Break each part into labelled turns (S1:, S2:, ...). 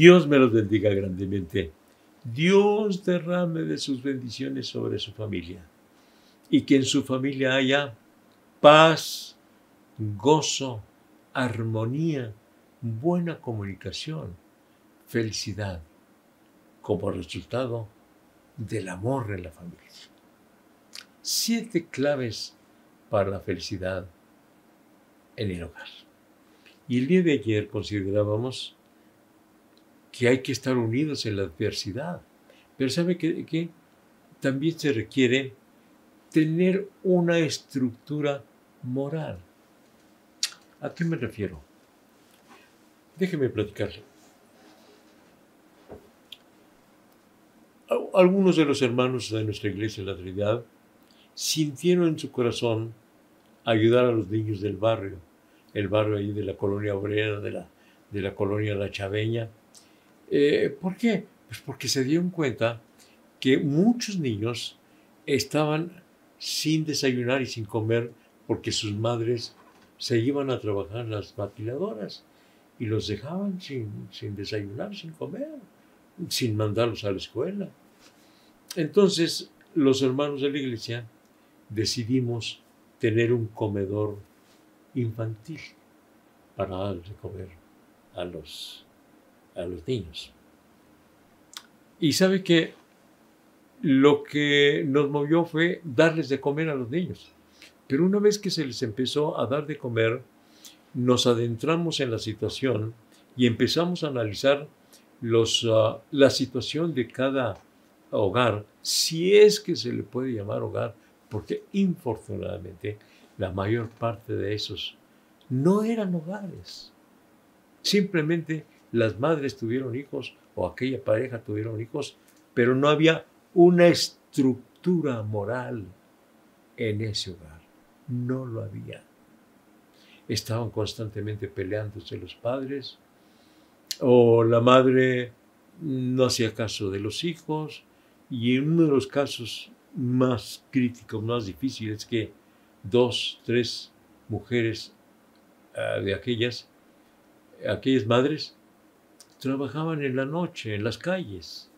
S1: Dios me los bendiga grandemente. Dios derrame de sus bendiciones sobre su familia y que en su familia haya paz, gozo, armonía, buena comunicación, felicidad, como resultado del amor en la familia. Siete claves para la felicidad en el hogar. Y el día de ayer considerábamos que hay que estar unidos en la adversidad. Pero ¿sabe que, también se requiere tener una estructura moral? ¿A qué me refiero? Déjeme platicarle. Algunos de los hermanos de nuestra iglesia, la Trinidad, sintieron en su corazón ayudar a los niños del barrio, el barrio ahí de la colonia obrera, de la, de la colonia La Chaveña. Eh, ¿Por qué? Pues porque se dieron cuenta que muchos niños estaban sin desayunar y sin comer porque sus madres se iban a trabajar las maquiladoras y los dejaban sin, sin desayunar, sin comer, sin mandarlos a la escuela. Entonces, los hermanos de la iglesia decidimos tener un comedor infantil para darle comer a los, a los niños. Y sabe que lo que nos movió fue darles de comer a los niños. Pero una vez que se les empezó a dar de comer, nos adentramos en la situación y empezamos a analizar los, ah, la situación de cada hogar, si es que se le puede llamar hogar, porque infortunadamente la mayor parte de esos no eran hogares. Simplemente las madres tuvieron hijos o aquella pareja tuvieron hijos, pero no había una estructura moral en ese hogar. No lo había. Estaban constantemente peleándose los padres, o la madre no hacía caso de los hijos, y en uno de los casos más críticos, más difíciles, que dos, tres mujeres ah, de aquellas, aquellas madres, trabajaban en la noche, en las calles.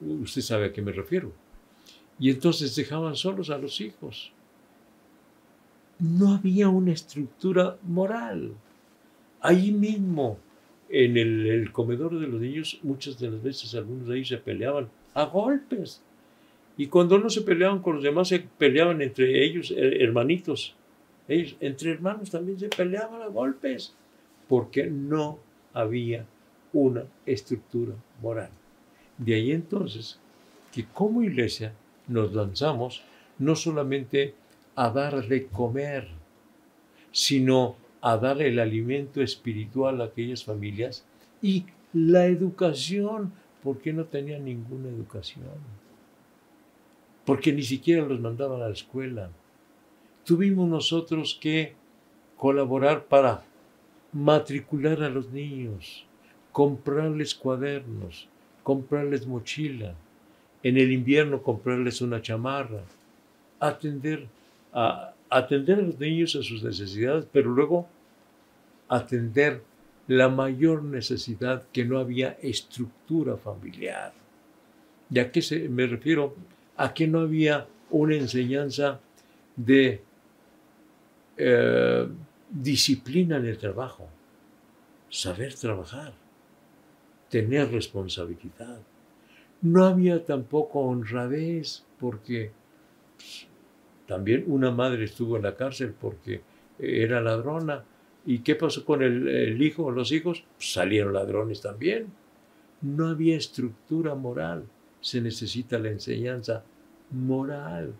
S1: Usted sabe a qué me refiero. Y entonces dejaban solos a los hijos. No había una estructura moral. Allí mismo, en el, comedor de los niños, muchas de las veces algunos de ellos se peleaban a golpes. Y cuando no se peleaban con los demás, se peleaban entre ellos, hermanitos. Ellos, entre hermanos también se peleaban a golpes, porque no había una estructura moral. De ahí entonces que como iglesia nos lanzamos no solamente a darle comer, sino a dar el alimento espiritual a aquellas familias y la educación, porque no tenían ninguna educación, porque ni siquiera los mandaban a la escuela. Tuvimos nosotros que colaborar para matricular a los niños, comprarles cuadernos, comprarles mochila, en el invierno comprarles una chamarra, atender a, atender a los niños a sus necesidades, pero luego atender la mayor necesidad que no había estructura familiar. ¿Y a qué se, me refiero? A que no había una enseñanza de eh, disciplina en el trabajo, saber trabajar, tener responsabilidad. No había tampoco honradez porque pues, también una madre estuvo en la cárcel porque era ladrona. ¿Y qué pasó con el, hijo, los hijos? Pues, salieron ladrones también. No había estructura moral. Se necesita la enseñanza moral.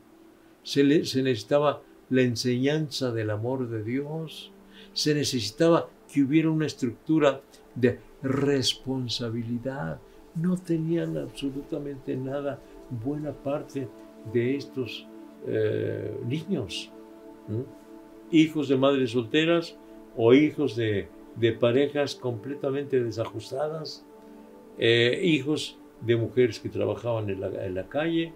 S1: Se, se necesitaba la enseñanza del amor de Dios. Se necesitaba que hubiera una estructura de responsabilidad. No tenían absolutamente nada buena parte de estos eh, niños, hijos de madres solteras o hijos de, parejas completamente desajustadas, eh, hijos de mujeres que trabajaban en la calle,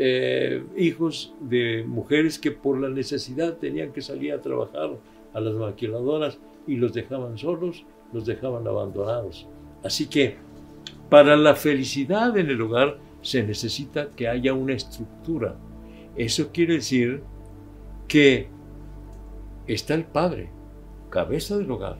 S1: eh, hijos de mujeres que por la necesidad tenían que salir a trabajar a las maquiladoras y los dejaban solos, los dejaban abandonados. Así que para la felicidad en el hogar se necesita que haya una estructura. Eso quiere decir que está el padre, cabeza del hogar,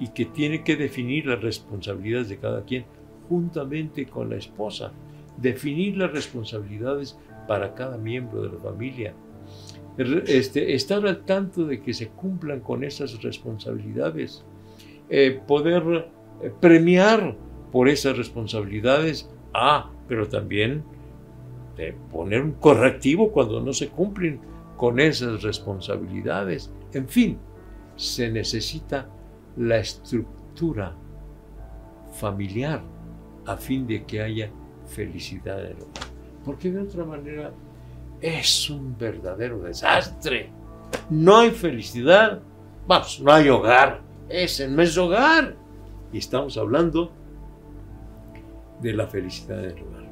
S1: y que tiene que definir las responsabilidades de cada quien juntamente con la esposa, definir las responsabilidades para cada miembro de la familia, este, estar al tanto de que se cumplan con esas responsabilidades, eh, poder eh, premiar por esas responsabilidades, ah, pero también poner un correctivo cuando no se cumplen con esas responsabilidades. En fin, se necesita la estructura familiar a fin de que haya felicidad en el hogar. Porque de otra manera es un verdadero desastre. No hay felicidad, vamos, no hay hogar. Ese no es hogar. Y estamos hablando de la felicidad en el hogar.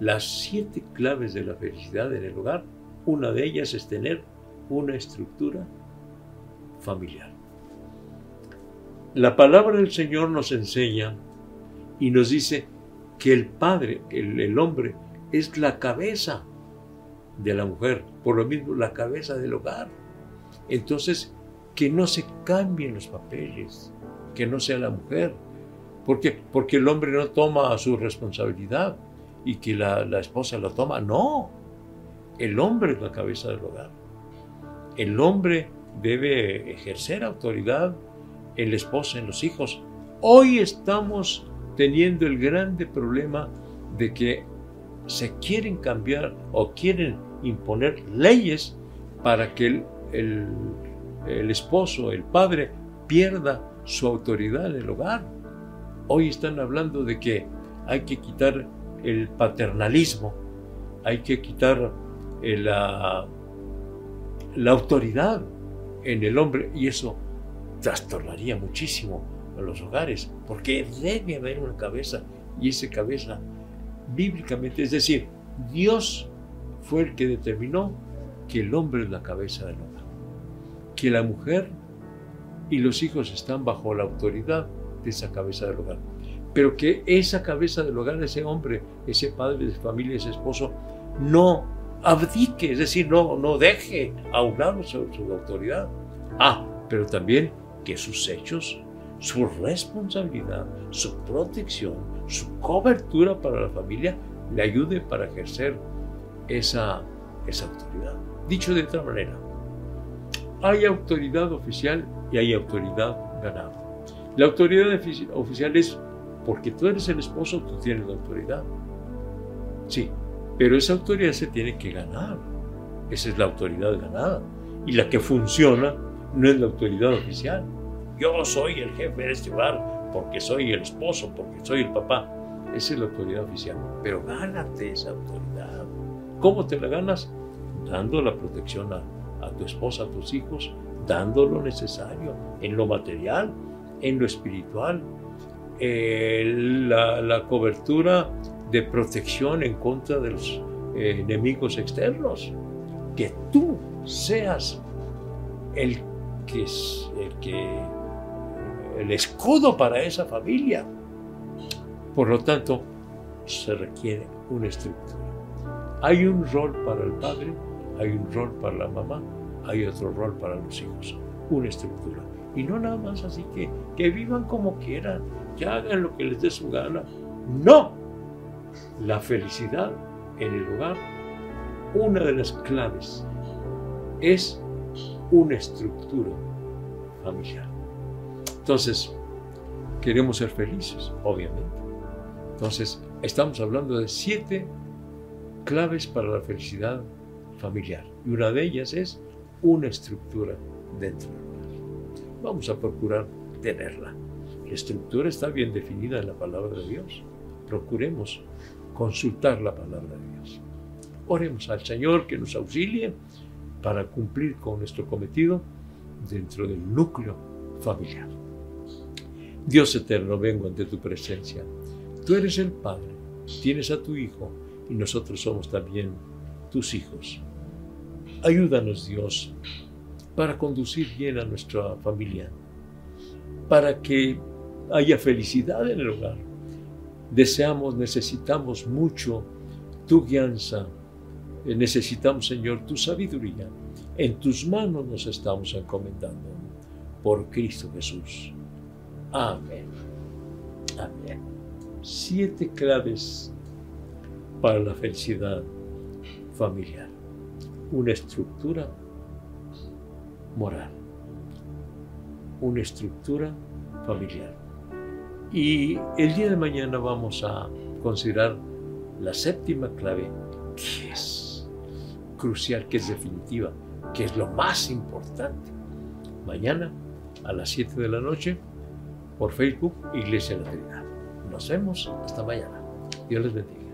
S1: Las siete claves de la felicidad en el hogar, una de ellas es tener una estructura familiar. La palabra del Señor nos enseña y nos dice que el padre, el, hombre, es la cabeza de la mujer, por lo mismo la cabeza del hogar. Entonces, que no se cambien los papeles, que no sea la mujer, porque, porque el hombre no toma su responsabilidad y que la, la esposa lo toma. No, el hombre es la cabeza del hogar. El hombre debe ejercer autoridad en la esposa, en los hijos. Hoy estamos teniendo el grande problema de que se quieren cambiar o quieren imponer leyes para que el, el, esposo, el padre, pierda su autoridad en el hogar. Hoy están hablando de que hay que quitar el paternalismo, hay que quitar la, la autoridad en el hombre y eso trastornaría muchísimo a los hogares, porque debe haber una cabeza y esa cabeza bíblicamente, es decir, Dios fue el que determinó que el hombre es la cabeza del hogar, que la mujer y los hijos están bajo la autoridad de esa cabeza del hogar, pero que esa cabeza del hogar, ese hombre, ese padre de familia, ese esposo, no abdique, es decir, no, no deje a un lado su, su autoridad. Ah, pero también que sus hechos, su responsabilidad, su protección, su cobertura para la familia le ayude para ejercer esa, esa autoridad. Dicho de otra manera, hay autoridad oficial y hay autoridad ganada. La autoridad oficial es porque tú eres el esposo, tú tienes la autoridad. Sí, pero esa autoridad se tiene que ganar. Esa es la autoridad ganada. Y la que funciona no es la autoridad oficial. Yo soy el jefe de este hogar porque soy el esposo, porque soy el papá. Esa es la autoridad oficial. Pero gánate esa autoridad. ¿Cómo te la ganas? Dando la protección a, tu esposa, a tus hijos, dando lo necesario en lo material, en lo espiritual, la, cobertura de protección en contra de los eh, enemigos externos. Que tú seas el que el escudo para esa familia. Por lo tanto, se requiere una estructura. Hay un rol para el padre, hay un rol para la mamá, hay otro rol para los hijos, una estructura. Y no nada más así que, que vivan como quieran, que hagan lo que les dé su gana. No, la felicidad en el hogar, una de las claves es una estructura familiar. Entonces, queremos ser felices, obviamente. Entonces, estamos hablando de siete claves para la felicidad familiar. Y una de ellas es una estructura dentro del hogar. Vamos a procurar tenerla. La estructura está bien definida en la palabra de Dios. Procuremos consultar la palabra de Dios. Oremos al Señor que nos auxilie para cumplir con nuestro cometido dentro del núcleo familiar. Dios eterno, vengo ante tu presencia. Tú eres el Padre, tienes a tu Hijo y nosotros somos también tus hijos. Ayúdanos, Dios, para conducir bien a nuestra familia, para que haya felicidad en el hogar. Deseamos, necesitamos mucho tu guianza. Necesitamos, Señor, tu sabiduría. En tus manos nos estamos encomendando. Por Cristo Jesús. Amén. Amén. Siete claves para la felicidad familiar. Una estructura moral. Una estructura familiar. Y el día de mañana vamos a considerar la séptima clave, que es crucial, que es definitiva, que es lo más importante. Mañana a las 7 de la noche por Facebook Iglesia de la Trinidad. Nos vemos hasta mañana. Dios les bendiga.